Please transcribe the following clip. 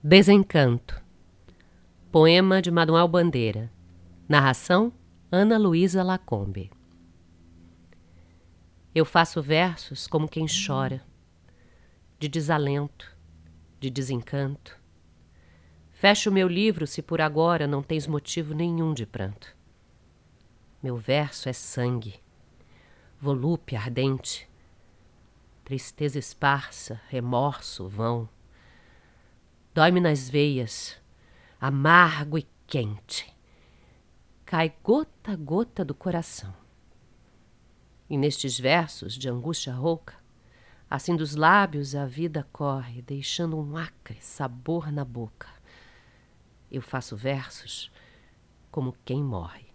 Desencanto. Poema de Manuel Bandeira. Narração: Ana Luísa Lacombe. Eu faço versos como quem chora, de desalento, de desencanto. Fecho meu livro se por agora não tens motivo nenhum de pranto. Meu verso é sangue, volúpia ardente, tristeza esparsa, remorso vão Dói-me nas veias, amargo e quente. Cai gota a gota do coração. E nestes versos de angústia rouca, assim dos lábios a vida corre, deixando um acre sabor na boca. Eu faço versos como quem morre.